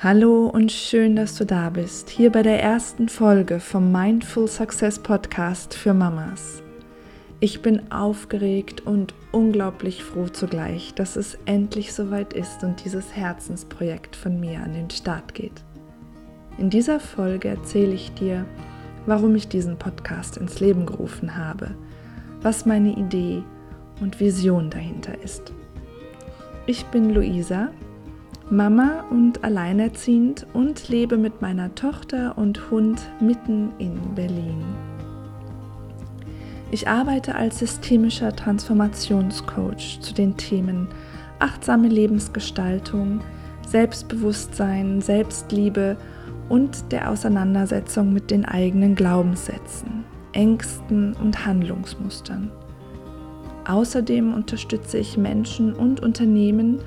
Hallo und schön, dass du da bist, hier bei der ersten Folge vom Mindful Success Podcast für Mamas. Ich bin aufgeregt und unglaublich froh zugleich, dass es endlich soweit ist und dieses Herzensprojekt von mir an den Start geht. In dieser Folge erzähle ich dir, warum ich diesen Podcast ins Leben gerufen habe, was meine Idee und Vision dahinter ist. Ich bin Luisa, Mama und alleinerziehend und lebe mit meiner Tochter und Hund mitten in Berlin. Ich arbeite als systemischer Transformationscoach zu den Themen achtsame Lebensgestaltung, Selbstbewusstsein, Selbstliebe und der Auseinandersetzung mit den eigenen Glaubenssätzen, Ängsten und Handlungsmustern. Außerdem unterstütze ich Menschen und Unternehmen,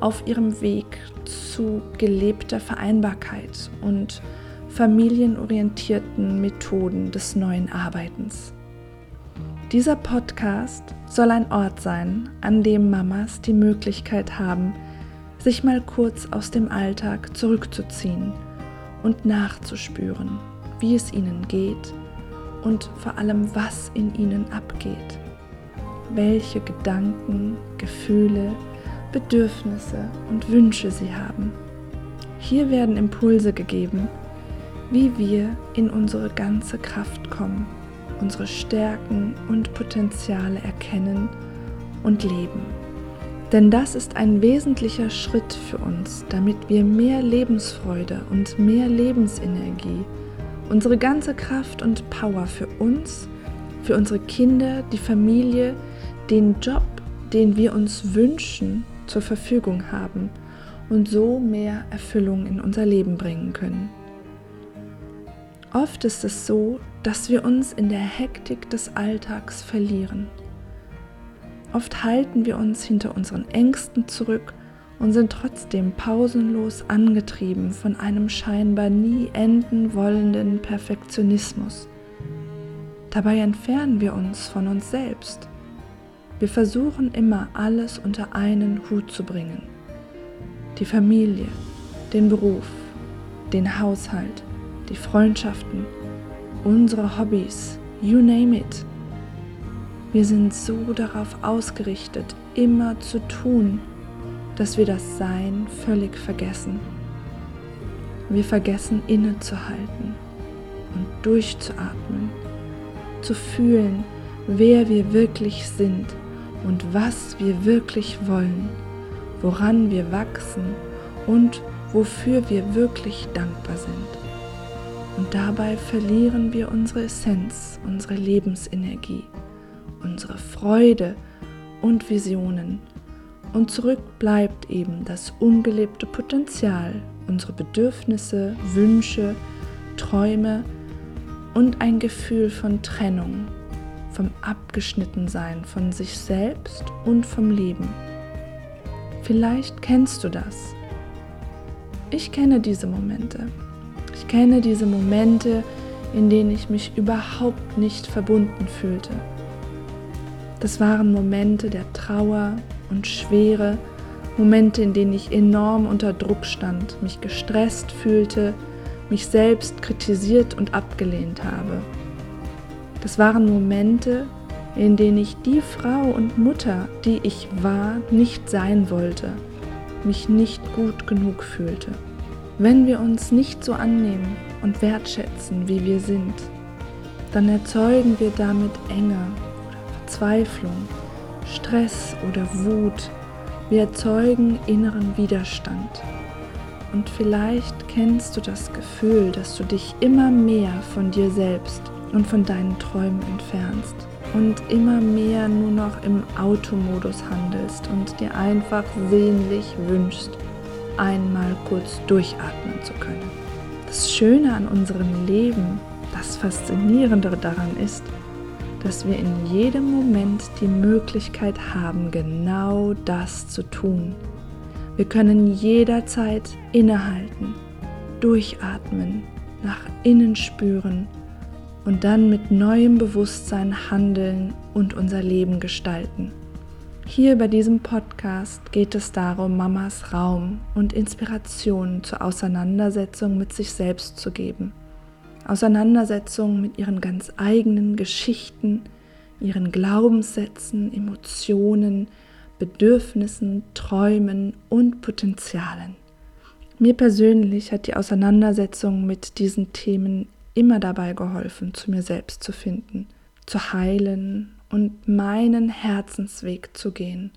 auf ihrem Weg zu gelebter Vereinbarkeit und familienorientierten Methoden des neuen Arbeitens. Dieser Podcast soll ein Ort sein, an dem Mamas die Möglichkeit haben, sich mal kurz aus dem Alltag zurückzuziehen und nachzuspüren, wie es ihnen geht und vor allem, was in ihnen abgeht, welche Gedanken, Gefühle, Bedürfnisse und Wünsche sie haben. Hier werden Impulse gegeben, wie wir in unsere ganze Kraft kommen, unsere Stärken und Potenziale erkennen und leben. Denn das ist ein wesentlicher Schritt für uns, damit wir mehr Lebensfreude und mehr Lebensenergie, unsere ganze Kraft und Power für uns, für unsere Kinder, die Familie, den Job, den wir uns wünschen zur Verfügung haben und so mehr Erfüllung in unser Leben bringen können. Oft ist es so, dass wir uns in der Hektik des Alltags verlieren. Oft halten wir uns hinter unseren Ängsten zurück und sind trotzdem pausenlos angetrieben von einem scheinbar nie enden wollenden Perfektionismus. Dabei entfernen wir uns von uns selbst wir versuchen immer alles unter einen Hut zu bringen. Die Familie, den Beruf, den Haushalt, die Freundschaften, unsere Hobbys, you name it. Wir sind so darauf ausgerichtet, immer zu tun, dass wir das Sein völlig vergessen. Wir vergessen innezuhalten und durchzuatmen, zu fühlen, wer wir wirklich sind und was wir wirklich wollen, woran wir wachsen und wofür wir wirklich dankbar sind. Und dabei verlieren wir unsere Essenz, unsere Lebensenergie, unsere Freude und Visionen. Und zurück bleibt eben das ungelebte Potenzial, unsere Bedürfnisse, Wünsche, Träume und ein Gefühl von Trennung vom Abgeschnittensein von sich selbst und vom Leben. Vielleicht kennst du das. Ich kenne diese Momente. Ich kenne diese Momente, in denen ich mich überhaupt nicht verbunden fühlte. Das waren Momente der Trauer und Schwere, Momente, in denen ich enorm unter Druck stand, mich gestresst fühlte, mich selbst kritisiert und abgelehnt habe. Das waren Momente, in denen ich die Frau und Mutter, die ich war, nicht sein wollte, mich nicht gut genug fühlte. Wenn wir uns nicht so annehmen und wertschätzen, wie wir sind, dann erzeugen wir damit Enge oder Verzweiflung, Stress oder Wut. Wir erzeugen inneren Widerstand. Und vielleicht kennst du das Gefühl, dass du dich immer mehr von dir selbst und von deinen Träumen entfernst und immer mehr nur noch im Automodus handelst und dir einfach sehnlich wünschst, einmal kurz durchatmen zu können. Das Schöne an unserem Leben, das Faszinierende daran ist, dass wir in jedem Moment die Möglichkeit haben, genau das zu tun. Wir können jederzeit innehalten, durchatmen, nach innen spüren und dann mit neuem Bewusstsein handeln und unser Leben gestalten. Hier bei diesem Podcast geht es darum, Mamas Raum und Inspiration zur Auseinandersetzung mit sich selbst zu geben. Auseinandersetzung mit ihren ganz eigenen Geschichten, ihren Glaubenssätzen, Emotionen, Bedürfnissen, Träumen und Potenzialen. Mir persönlich hat die Auseinandersetzung mit diesen Themen immer dabei geholfen, zu mir selbst zu finden, zu heilen und meinen Herzensweg zu gehen.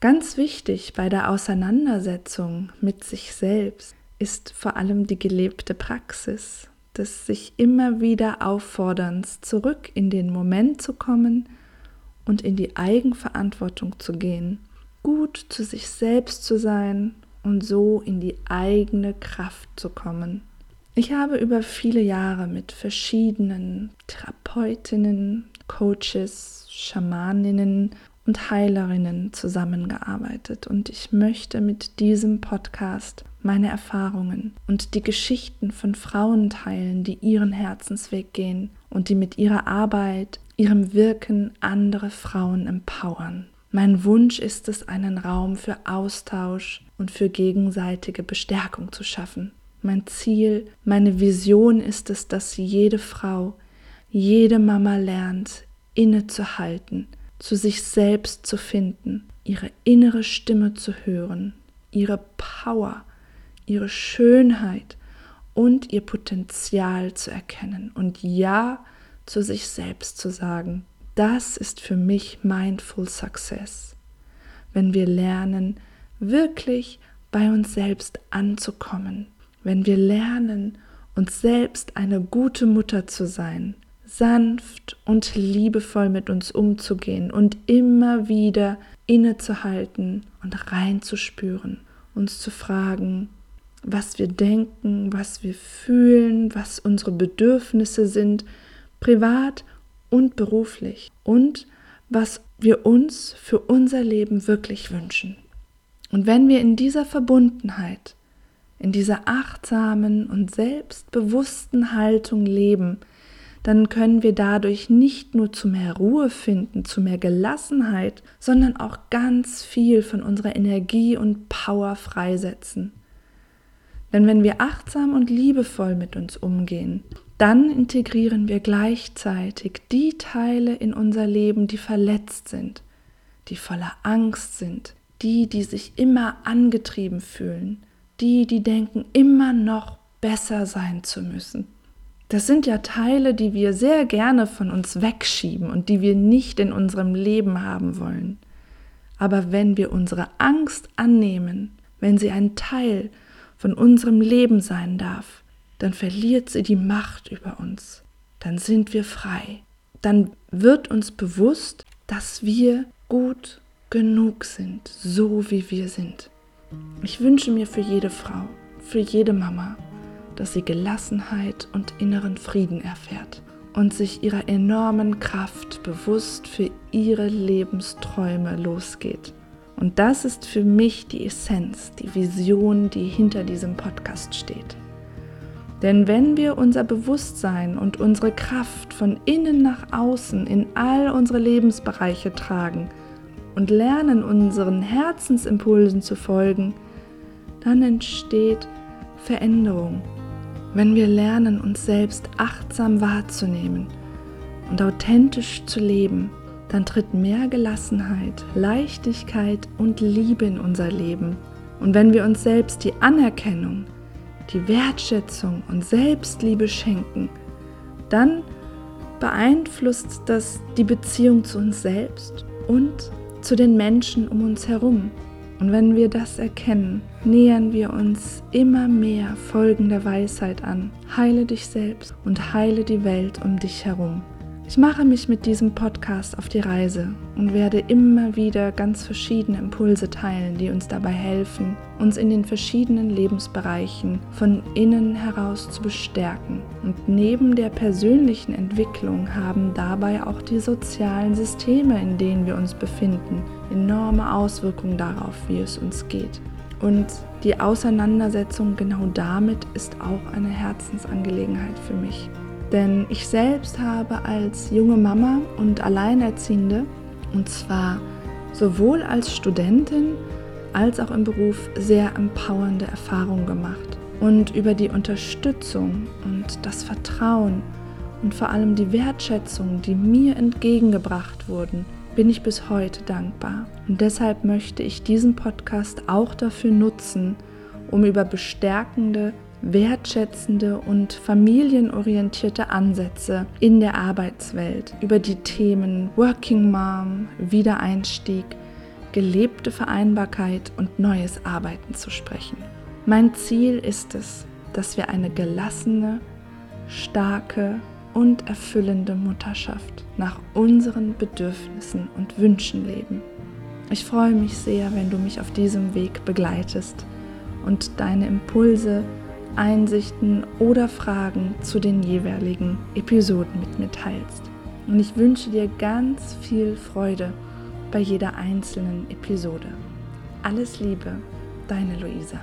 Ganz wichtig bei der Auseinandersetzung mit sich selbst ist vor allem die gelebte Praxis des sich immer wieder Aufforderns, zurück in den Moment zu kommen und in die Eigenverantwortung zu gehen, gut zu sich selbst zu sein und so in die eigene Kraft zu kommen. Ich habe über viele Jahre mit verschiedenen Therapeutinnen, Coaches, Schamaninnen und Heilerinnen zusammengearbeitet und ich möchte mit diesem Podcast meine Erfahrungen und die Geschichten von Frauen teilen, die ihren Herzensweg gehen und die mit ihrer Arbeit, ihrem Wirken andere Frauen empowern. Mein Wunsch ist es, einen Raum für Austausch und für gegenseitige Bestärkung zu schaffen. Mein Ziel, meine Vision ist es, dass jede Frau, jede Mama lernt, innezuhalten, zu sich selbst zu finden, ihre innere Stimme zu hören, ihre Power, ihre Schönheit und ihr Potenzial zu erkennen und Ja zu sich selbst zu sagen. Das ist für mich Mindful Success. Wenn wir lernen, wirklich bei uns selbst anzukommen, wenn wir lernen, uns selbst eine gute Mutter zu sein, sanft und liebevoll mit uns umzugehen und immer wieder innezuhalten und reinzuspüren, uns zu fragen, was wir denken, was wir fühlen, was unsere Bedürfnisse sind, privat und beruflich und was wir uns für unser Leben wirklich wünschen. Und wenn wir in dieser Verbundenheit, in dieser achtsamen und selbstbewussten Haltung leben, dann können wir dadurch nicht nur zu mehr Ruhe finden, zu mehr Gelassenheit, sondern auch ganz viel von unserer Energie und Power freisetzen. Denn wenn wir achtsam und liebevoll mit uns umgehen, dann integrieren wir gleichzeitig die Teile in unser Leben, die verletzt sind, die voller Angst sind, die, die sich immer angetrieben fühlen, die, die denken, immer noch besser sein zu müssen. Das sind ja Teile, die wir sehr gerne von uns wegschieben und die wir nicht in unserem Leben haben wollen. Aber wenn wir unsere Angst annehmen, wenn sie ein Teil von unserem Leben sein darf, dann verliert sie die Macht über uns. Dann sind wir frei. Dann wird uns bewusst, dass wir gut genug sind, so wie wir sind. Ich wünsche mir für jede Frau, für jede Mama, dass sie Gelassenheit und inneren Frieden erfährt und sich ihrer enormen Kraft bewusst für ihre Lebensträume losgeht. Und das ist für mich die Essenz, die Vision, die hinter diesem Podcast steht. Denn wenn wir unser Bewusstsein und unsere Kraft von innen nach außen in all unsere Lebensbereiche tragen und lernen, unseren Herzensimpulsen zu folgen, dann entsteht Veränderung wenn wir lernen, uns selbst achtsam wahrzunehmen und authentisch zu leben, dann tritt mehr Gelassenheit, Leichtigkeit und Liebe in unser Leben. Und wenn wir uns selbst die Anerkennung, die Wertschätzung und Selbstliebe schenken, dann beeinflusst das die Beziehung zu uns selbst und zu den Menschen um uns herum. Und wenn wir das erkennen, nähern wir uns immer mehr folgender Weisheit an. Heile dich selbst und heile die Welt um dich herum. Ich mache mich mit diesem Podcast auf die Reise und werde immer wieder ganz verschiedene Impulse teilen, die uns dabei helfen, uns in den verschiedenen Lebensbereichen von innen heraus zu bestärken. Und neben der persönlichen Entwicklung haben dabei auch die sozialen Systeme, in denen wir uns befinden, enorme Auswirkungen darauf, wie es uns geht. Und die Auseinandersetzung genau damit ist auch eine Herzensangelegenheit für mich. Denn ich selbst habe als junge Mama und Alleinerziehende, und zwar sowohl als Studentin als auch im Beruf sehr empowernde Erfahrungen gemacht. Und über die Unterstützung und das Vertrauen und vor allem die Wertschätzung, die mir entgegengebracht wurden, bin ich bis heute dankbar. Und deshalb möchte ich diesen Podcast auch dafür nutzen, um über bestärkende, wertschätzende und familienorientierte Ansätze in der Arbeitswelt, über die Themen Working Mom, Wiedereinstieg, gelebte Vereinbarkeit und neues Arbeiten zu sprechen. Mein Ziel ist es, dass wir eine gelassene, starke und erfüllende Mutterschaft nach unseren Bedürfnissen und Wünschen leben. Ich freue mich sehr, wenn du mich auf diesem Weg begleitest und deine Impulse, Einsichten oder Fragen zu den jeweiligen Episoden mit mir teilst. Und ich wünsche dir ganz viel Freude bei jeder einzelnen Episode. Alles Liebe, deine Luisa.